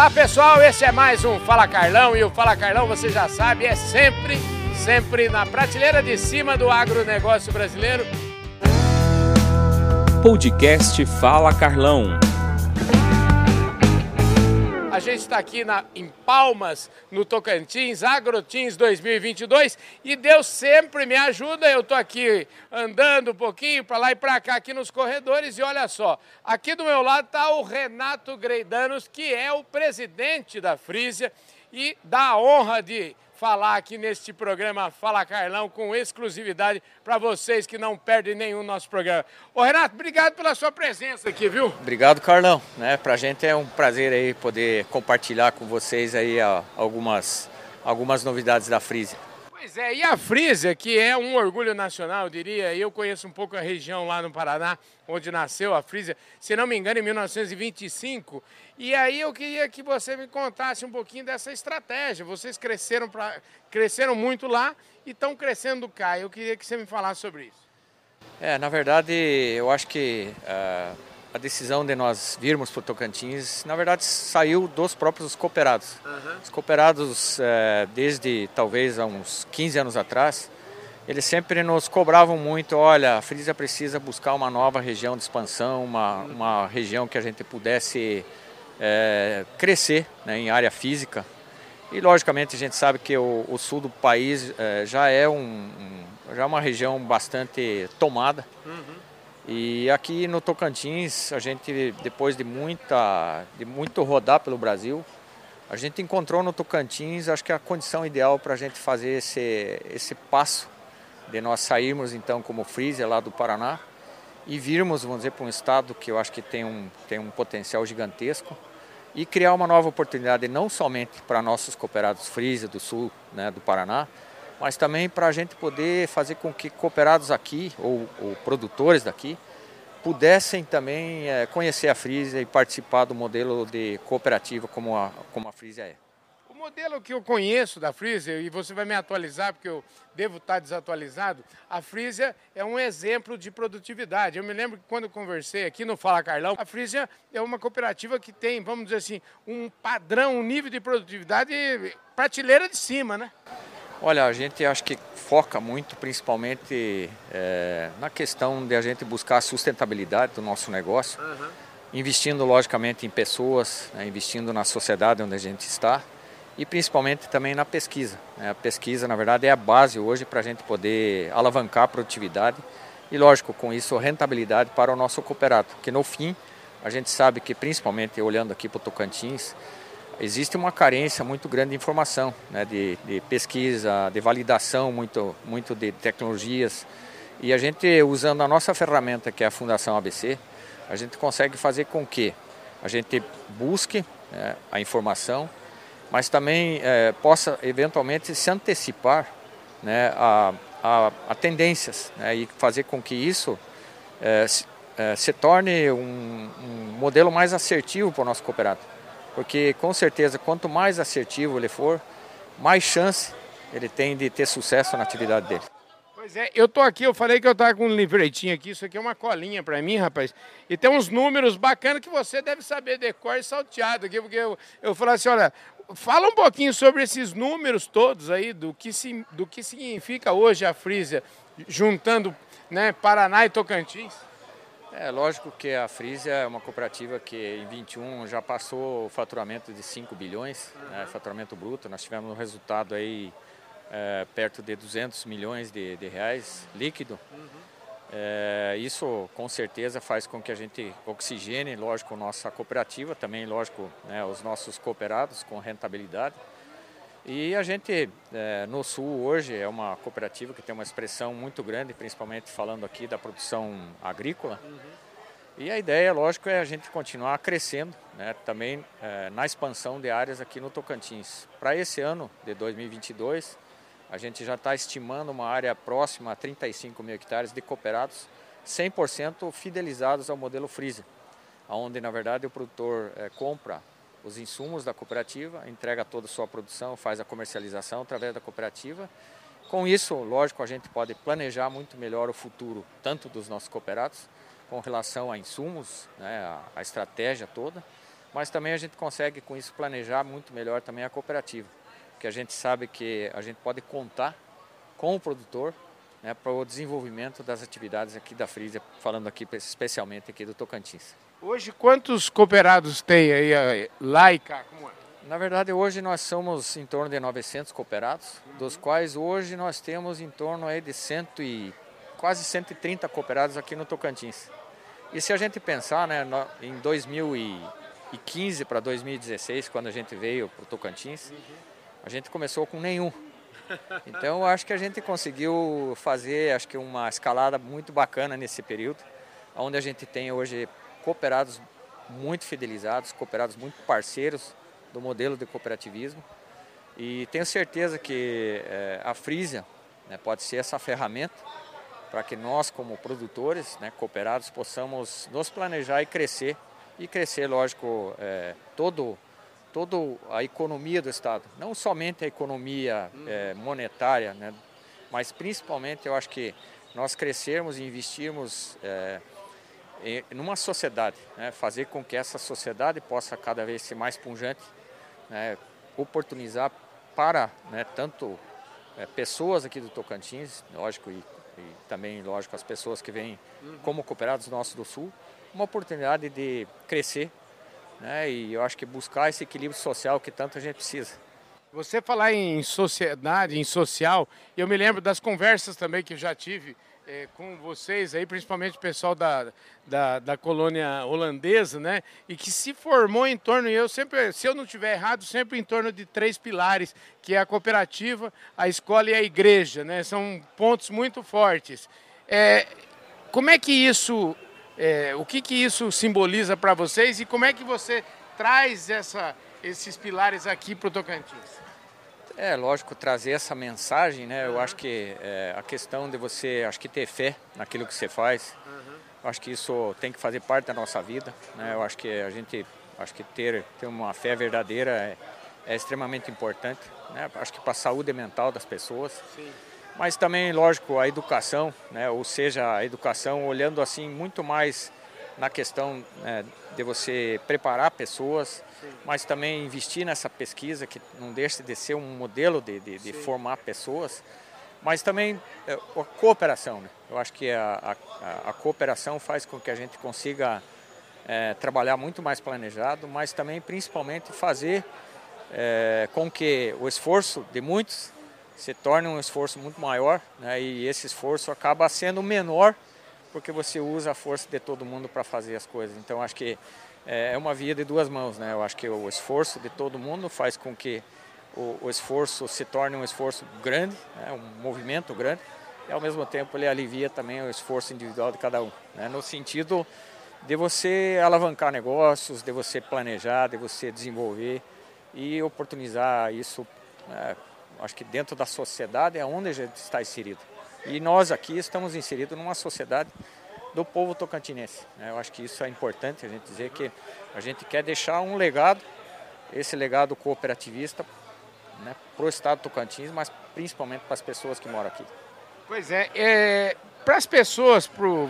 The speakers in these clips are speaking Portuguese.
Olá pessoal, esse é mais um Fala Carlão e o Fala Carlão, você já sabe, é sempre, sempre na prateleira de cima do agronegócio brasileiro. Podcast Fala Carlão. A gente está aqui na, em Palmas, no Tocantins, Agrotins 2022 e Deus sempre me ajuda. Eu estou aqui andando um pouquinho para lá e para cá aqui nos corredores e olha só, aqui do meu lado está o Renato Greidanos, que é o presidente da Frisia e dá a honra de falar aqui neste programa Fala Carlão com exclusividade para vocês que não perdem nenhum nosso programa. Ô Renato, obrigado pela sua presença aqui, viu? Obrigado, Carlão. Né, pra gente é um prazer aí poder compartilhar com vocês aí algumas, algumas novidades da Frisia. Pois é, e a Frisia, que é um orgulho nacional, eu diria, eu conheço um pouco a região lá no Paraná, onde nasceu a Frisia, se não me engano, em 1925. E aí eu queria que você me contasse um pouquinho dessa estratégia. Vocês cresceram, pra, cresceram muito lá e estão crescendo cá. Eu queria que você me falasse sobre isso. É, na verdade, eu acho que uh, a decisão de nós virmos para o Tocantins, na verdade, saiu dos próprios cooperados. Uhum. Os cooperados, uh, desde talvez há uns 15 anos atrás, eles sempre nos cobravam muito, olha, a Frisia precisa buscar uma nova região de expansão, uma, uma região que a gente pudesse é, crescer né, em área física. E logicamente a gente sabe que o, o sul do país é, já é um, um, já é uma região bastante tomada. Uhum. E aqui no Tocantins, a gente depois de muita de muito rodar pelo Brasil, a gente encontrou no Tocantins, acho que a condição ideal para a gente fazer esse esse passo de nós sairmos então como freezer lá do Paraná e virmos, vamos dizer, para um estado que eu acho que tem um, tem um potencial gigantesco e criar uma nova oportunidade não somente para nossos cooperados freezer do sul né, do Paraná, mas também para a gente poder fazer com que cooperados aqui ou, ou produtores daqui pudessem também é, conhecer a Frisia e participar do modelo de cooperativa como a, como a Frisia é modelo que eu conheço da Freezer, e você vai me atualizar porque eu devo estar desatualizado, a Freezer é um exemplo de produtividade. Eu me lembro que quando eu conversei aqui no Fala Carlão, a Freezer é uma cooperativa que tem, vamos dizer assim, um padrão, um nível de produtividade prateleira de cima, né? Olha, a gente acho que foca muito, principalmente é, na questão de a gente buscar a sustentabilidade do nosso negócio, uhum. investindo logicamente em pessoas, né, investindo na sociedade onde a gente está e principalmente também na pesquisa. Né? A pesquisa, na verdade, é a base hoje para a gente poder alavancar a produtividade e, lógico, com isso, rentabilidade para o nosso cooperado, porque no fim, a gente sabe que, principalmente olhando aqui para o Tocantins, existe uma carência muito grande de informação, né? de, de pesquisa, de validação, muito, muito de tecnologias. E a gente, usando a nossa ferramenta, que é a Fundação ABC, a gente consegue fazer com que a gente busque né, a informação, mas também é, possa eventualmente se antecipar né, a, a, a tendências né, e fazer com que isso é, se, é, se, torne um, um, modelo mais assertivo para o nosso cooperado. Porque com certeza, quanto mais assertivo ele for, mais chance ele tem de ter sucesso na atividade dele. Pois é, eu tô aqui, eu falei que eu tava com um livretinho aqui, isso aqui é uma colinha para mim, rapaz. E tem uns números bacanas que você deve saber decor e salteado aqui, porque eu, eu falei assim, olha, Fala um pouquinho sobre esses números todos aí, do que, se, do que significa hoje a Frisia, juntando né, Paraná e Tocantins. É lógico que a Frisia é uma cooperativa que em 21 já passou o faturamento de 5 bilhões, né, faturamento bruto. Nós tivemos um resultado aí é, perto de 200 milhões de, de reais líquido. É, isso com certeza faz com que a gente oxigene, lógico, nossa cooperativa, também, lógico, né, os nossos cooperados com rentabilidade. E a gente, é, no Sul, hoje, é uma cooperativa que tem uma expressão muito grande, principalmente falando aqui da produção agrícola. Uhum. E a ideia, lógico, é a gente continuar crescendo, né, também é, na expansão de áreas aqui no Tocantins. Para esse ano de 2022, a gente já está estimando uma área próxima a 35 mil hectares de cooperados, 100% fidelizados ao modelo Freezer, onde na verdade o produtor é, compra os insumos da cooperativa, entrega toda a sua produção, faz a comercialização através da cooperativa. Com isso, lógico, a gente pode planejar muito melhor o futuro, tanto dos nossos cooperados, com relação a insumos, né, a, a estratégia toda, mas também a gente consegue com isso planejar muito melhor também a cooperativa, que a gente sabe que a gente pode contar com o produtor né, para o desenvolvimento das atividades aqui da Frisia, falando aqui especialmente aqui do Tocantins. Hoje quantos cooperados tem aí lá e cá? Na verdade, hoje nós somos em torno de 900 cooperados, uhum. dos quais hoje nós temos em torno aí de cento e, quase 130 cooperados aqui no Tocantins. E se a gente pensar né, em 2015 para 2016, quando a gente veio para o Tocantins, a gente começou com nenhum. Então acho que a gente conseguiu fazer acho que uma escalada muito bacana nesse período, onde a gente tem hoje cooperados muito fidelizados, cooperados muito parceiros do modelo de cooperativismo. E tenho certeza que é, a Frisia né, pode ser essa ferramenta para que nós, como produtores, né, cooperados, possamos nos planejar e crescer. E crescer, lógico, é, todo, todo a economia do Estado. Não somente a economia é, monetária, né, mas principalmente eu acho que nós crescermos e investirmos é, em numa sociedade, né, fazer com que essa sociedade possa cada vez ser mais pungente, né, oportunizar para né, tanto é, pessoas aqui do Tocantins, lógico, e e também, lógico, as pessoas que vêm uhum. como cooperados nossos do Sul, uma oportunidade de crescer né? e eu acho que buscar esse equilíbrio social que tanto a gente precisa. Você falar em sociedade, em social, eu me lembro das conversas também que eu já tive é, com vocês aí, principalmente o pessoal da, da, da, colônia holandesa, né? E que se formou em torno, eu sempre, se eu não tiver errado, sempre em torno de três pilares, que é a cooperativa, a escola e a igreja, né? São pontos muito fortes. É, como é que isso, é, o que que isso simboliza para vocês e como é que você traz essa, esses pilares aqui para o Tocantins? É, lógico, trazer essa mensagem, né? Eu acho que é, a questão de você, acho que ter fé naquilo que você faz, eu acho que isso tem que fazer parte da nossa vida, né? Eu acho que a gente, acho que ter, ter uma fé verdadeira é, é extremamente importante, né? Acho que para a saúde mental das pessoas. Sim. Mas também, lógico, a educação, né? Ou seja, a educação olhando assim muito mais na questão né, de você preparar pessoas, Sim. mas também investir nessa pesquisa que não deixa de ser um modelo de, de, de formar pessoas, mas também a cooperação. Né? Eu acho que a, a, a, cooperação faz com que a gente consiga é, trabalhar muito mais planejado, mas também principalmente fazer é, com que o esforço de muitos se torne um esforço muito maior né? e esse esforço acaba sendo menor porque você usa a força de todo mundo para fazer as coisas. Então acho que é, é uma via de duas mãos, né? Eu acho que o esforço de todo mundo faz com que o, o esforço se torne um esforço grande, né? um movimento grande, e ao mesmo tempo ele alivia também o esforço individual de cada um, né? no sentido de você alavancar negócios, de você planejar, de você desenvolver e oportunizar isso, né? Acho que dentro da sociedade é onde a gente está inserido. E nós aqui estamos inseridos numa sociedade do povo tocantinense. Né? Eu acho que isso é importante a gente dizer que a gente quer deixar um legado, esse legado cooperativista né, para o estado do Tocantins, mas principalmente para as pessoas que moram aqui. Pois é, é para as pessoas, pro,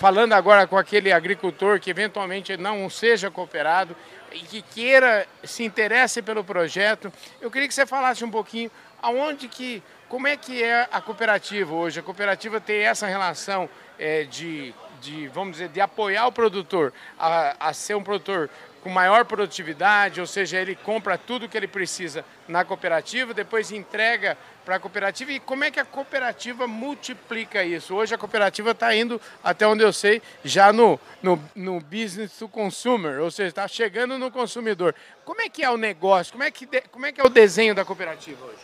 falando agora com aquele agricultor que eventualmente não seja cooperado e que queira, se interesse pelo projeto, eu queria que você falasse um pouquinho aonde que como é que é a cooperativa hoje? A cooperativa tem essa relação é, de, de, vamos dizer, de apoiar o produtor a, a ser um produtor com maior produtividade, ou seja, ele compra tudo que ele precisa na cooperativa, depois entrega para a cooperativa. E como é que a cooperativa multiplica isso? Hoje a cooperativa está indo, até onde eu sei, já no, no, no business to consumer, ou seja, está chegando no consumidor. Como é que é o negócio? Como é que, como é, que é o desenho da cooperativa hoje?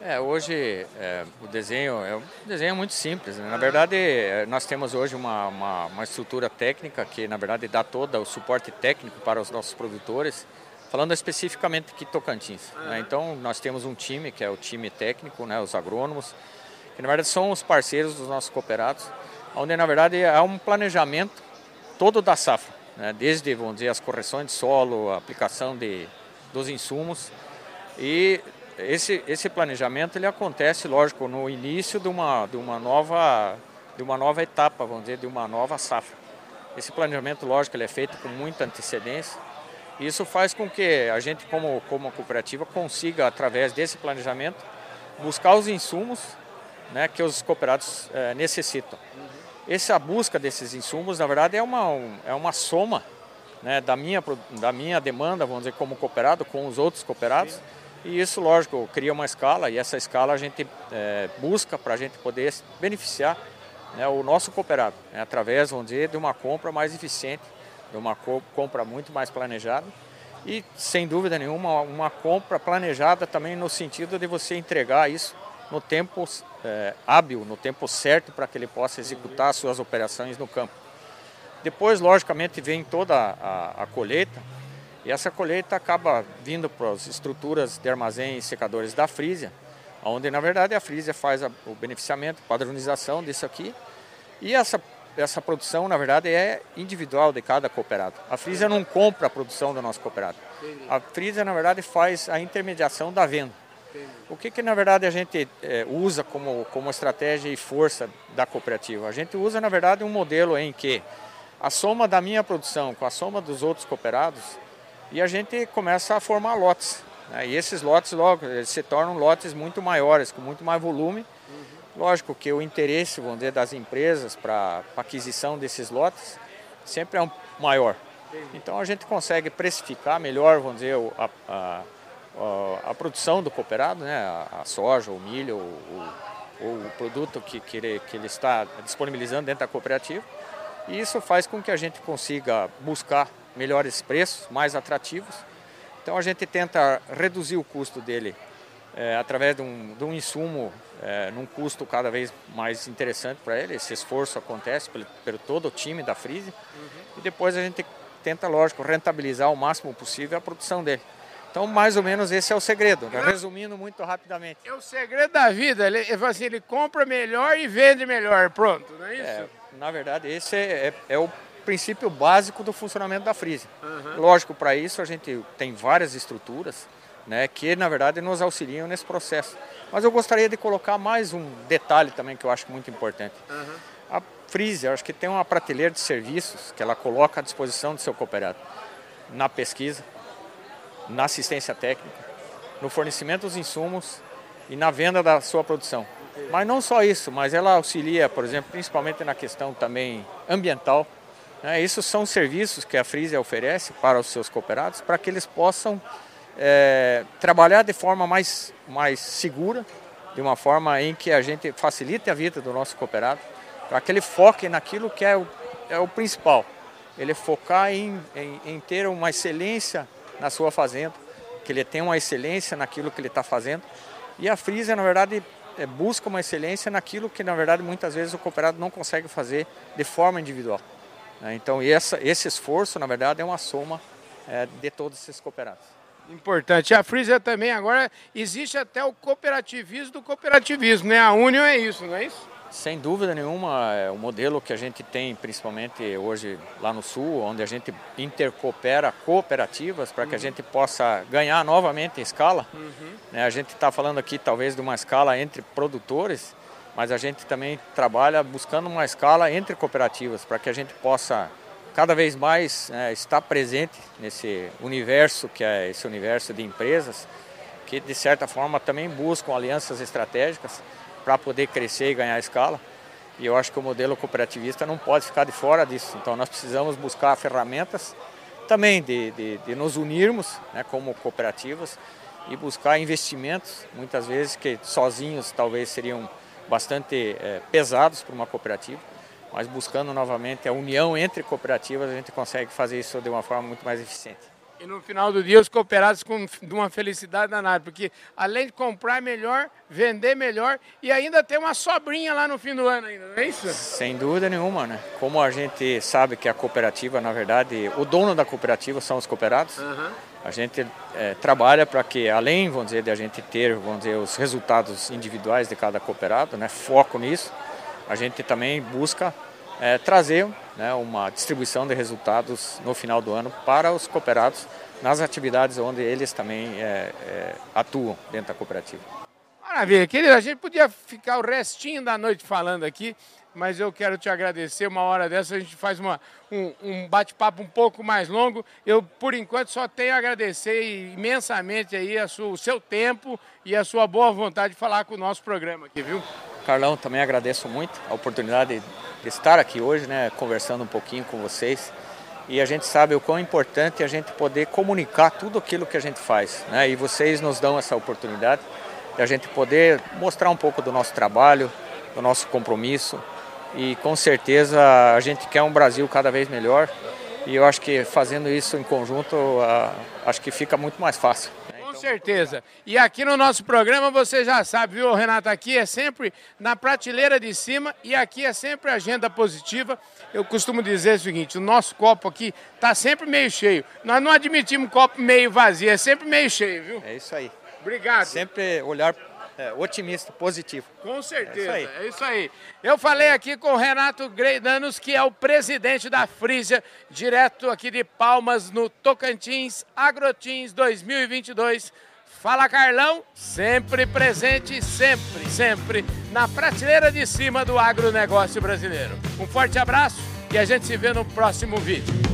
É, hoje é, o desenho é um desenho muito simples. Né? Na verdade, é, nós temos hoje uma, uma, uma, estrutura técnica que, na verdade, dá todo o suporte técnico para os nossos produtores, falando especificamente aqui Tocantins. Né? Então, nós temos um time, que é o time técnico, né? os agrônomos, que, na verdade, são os parceiros dos nossos cooperados, onde, na verdade, há um planejamento todo da safra, né? desde, vamos dizer, as correções de solo, a aplicação de, dos insumos, e esse, esse planejamento ele acontece, lógico, no início de uma, de, uma nova, de uma nova etapa, vamos dizer, de uma nova safra. Esse planejamento, lógico, ele é feito com muita antecedência Isso faz com que a gente, como, como cooperativa, consiga, através desse planejamento, buscar os insumos né, que os cooperados é, necessitam. Essa busca desses insumos, na verdade, é uma, um, é uma soma né, da, minha, da minha demanda, vamos dizer, como cooperado, com os outros cooperados. E isso, lógico, cria uma escala e essa escala a gente é, busca para a gente poder beneficiar né, o nosso cooperado, né, através, vamos dizer, de uma compra mais eficiente, de uma compra muito mais planejada e, sem dúvida nenhuma, uma compra planejada também no sentido de você entregar isso no tempo é, hábil, no tempo certo para que ele possa executar suas operações no campo. Depois, logicamente, vem toda a, a, a colheita e essa colheita acaba vindo para as estruturas de armazém e secadores da Frisia, onde na verdade a Frisia faz a, o beneficiamento, padronização disso aqui. E essa, essa produção, na verdade, é individual de cada cooperado. A Frisia não compra a produção do nosso cooperado. A Frisia, na verdade, faz a intermediação da venda. O que, que na verdade a gente é, usa como, como estratégia e força da cooperativa? A gente usa na verdade um modelo em que a soma da minha produção com a soma dos outros cooperados e a gente começa a formar lotes. Né? E esses lotes logo se tornam lotes muito maiores, com muito mais volume. Lógico que o interesse, vamos dizer, das empresas para aquisição desses lotes sempre é um maior. Então a gente consegue precificar melhor, vamos dizer, a, a, a, a produção do cooperado, né? a, soja, o milho, o, o, o produto que, que, ele, que ele está disponibilizando dentro da cooperativa. E isso faz com que a gente consiga buscar melhores preços, mais atrativos. Então a gente tenta reduzir o custo dele é, através de um, de um insumo é, num custo cada vez mais interessante para ele. Esse esforço acontece pelo, pelo todo o time da Freeze. Uhum. E depois a gente tenta, lógico, rentabilizar o máximo possível a produção dele. Então, mais ou menos esse é o segredo, né? resumindo muito rapidamente. É o segredo da vida, ele, assim, ele compra melhor e vende melhor, pronto, não é isso? É, na verdade, esse é, é, é o princípio básico do funcionamento da Freeze. Uhum. Lógico, para isso a gente tem várias estruturas né, que, na verdade, nos auxiliam nesse processo. Mas eu gostaria de colocar mais um detalhe também que eu acho muito importante. Uhum. A Freeze, eu acho que tem uma prateleira de serviços que ela coloca à disposição do seu cooperado na pesquisa, na assistência técnica, no fornecimento dos insumos e na venda da sua produção. Mas não só isso, mas ela auxilia, por exemplo, principalmente na questão também ambiental. Né? Isso são serviços que a Frisia oferece para os seus cooperados para que eles possam é, trabalhar de forma mais, mais segura, de uma forma em que a gente facilite a vida do nosso cooperado, para que ele foque naquilo que é o, é o principal. Ele focar em, em, em ter uma excelência na sua fazenda, que ele tenha uma excelência naquilo que ele está fazendo. E a Frisia, na verdade, é, busca uma excelência naquilo que, na verdade, muitas vezes o cooperado não consegue fazer de forma individual. Né? Então, esse esforço, na verdade, é uma soma é, de todos esses cooperados. Importante. A Frisia também agora existe até o cooperativismo do cooperativismo, né? A União é isso, não é isso? Sem dúvida nenhuma, é o modelo que a gente tem, principalmente hoje lá no Sul, onde a gente intercoopera cooperativas para que a uhum. gente possa ganhar novamente em escala. Uhum. Né, a gente está falando aqui talvez de uma escala entre produtores, mas a gente também trabalha buscando uma escala entre cooperativas para que a gente possa cada vez mais né, estar presente nesse universo que é esse universo de empresas que de certa forma também buscam alianças estratégicas para poder crescer e ganhar escala. E eu acho que o modelo cooperativista não pode ficar de fora disso. Então nós precisamos buscar ferramentas também de, de, de nos unirmos né, como cooperativas e buscar investimentos, muitas vezes que sozinhos talvez seriam bastante é, pesados para uma cooperativa, mas buscando novamente a união entre cooperativas, a gente consegue fazer isso de uma forma muito mais eficiente. E no final do dia os cooperados com de uma felicidade danada, porque além de comprar melhor, vender melhor e ainda ter uma sobrinha lá no fim do ano ainda, não é isso? Sem dúvida nenhuma, né? Como a gente sabe que a cooperativa, na verdade, o dono da cooperativa são os cooperados, uhum. a gente é, trabalha para que, além, vamos dizer, de a gente ter, vamos dizer, os resultados individuais de cada cooperado, né? Foco nisso, a gente também busca é, trazer né, uma distribuição de resultados no final do ano para os cooperados nas atividades onde eles também é, é, atuam dentro da cooperativa. Maravilha, querido, a gente podia ficar o restinho da noite falando aqui, mas eu quero te agradecer. Uma hora dessa a gente faz uma, um, um bate-papo um pouco mais longo. Eu, por enquanto, só tenho a agradecer imensamente aí a sua, o seu tempo e a sua boa vontade de falar com o nosso programa aqui, viu? Carlão, também agradeço muito a oportunidade de estar aqui hoje, né, conversando um pouquinho com vocês. E a gente sabe o quão importante é a gente poder comunicar tudo aquilo que a gente faz, né? E vocês nos dão essa oportunidade de a gente poder mostrar um pouco do nosso trabalho, do nosso compromisso. E com certeza a gente quer um Brasil cada vez melhor. E eu acho que fazendo isso em conjunto, acho que fica muito mais fácil. Né? Com certeza. E aqui no nosso programa você já sabe, viu, Renato? Aqui é sempre na prateleira de cima e aqui é sempre agenda positiva. Eu costumo dizer o seguinte: o nosso copo aqui está sempre meio cheio. Nós não admitimos copo meio vazio, é sempre meio cheio, viu? É isso aí. Obrigado. Sempre olhar é, otimista, positivo. Com certeza, é isso, é isso, aí. Eu falei aqui com o Renato Greidanos, que é o presidente da Frisia, direto aqui de Palmas, no Tocantins Agrotins 2022. Fala Carlão, sempre presente, sempre, sempre na prateleira de cima do agronegócio brasileiro. Um forte abraço e a gente se vê no próximo vídeo.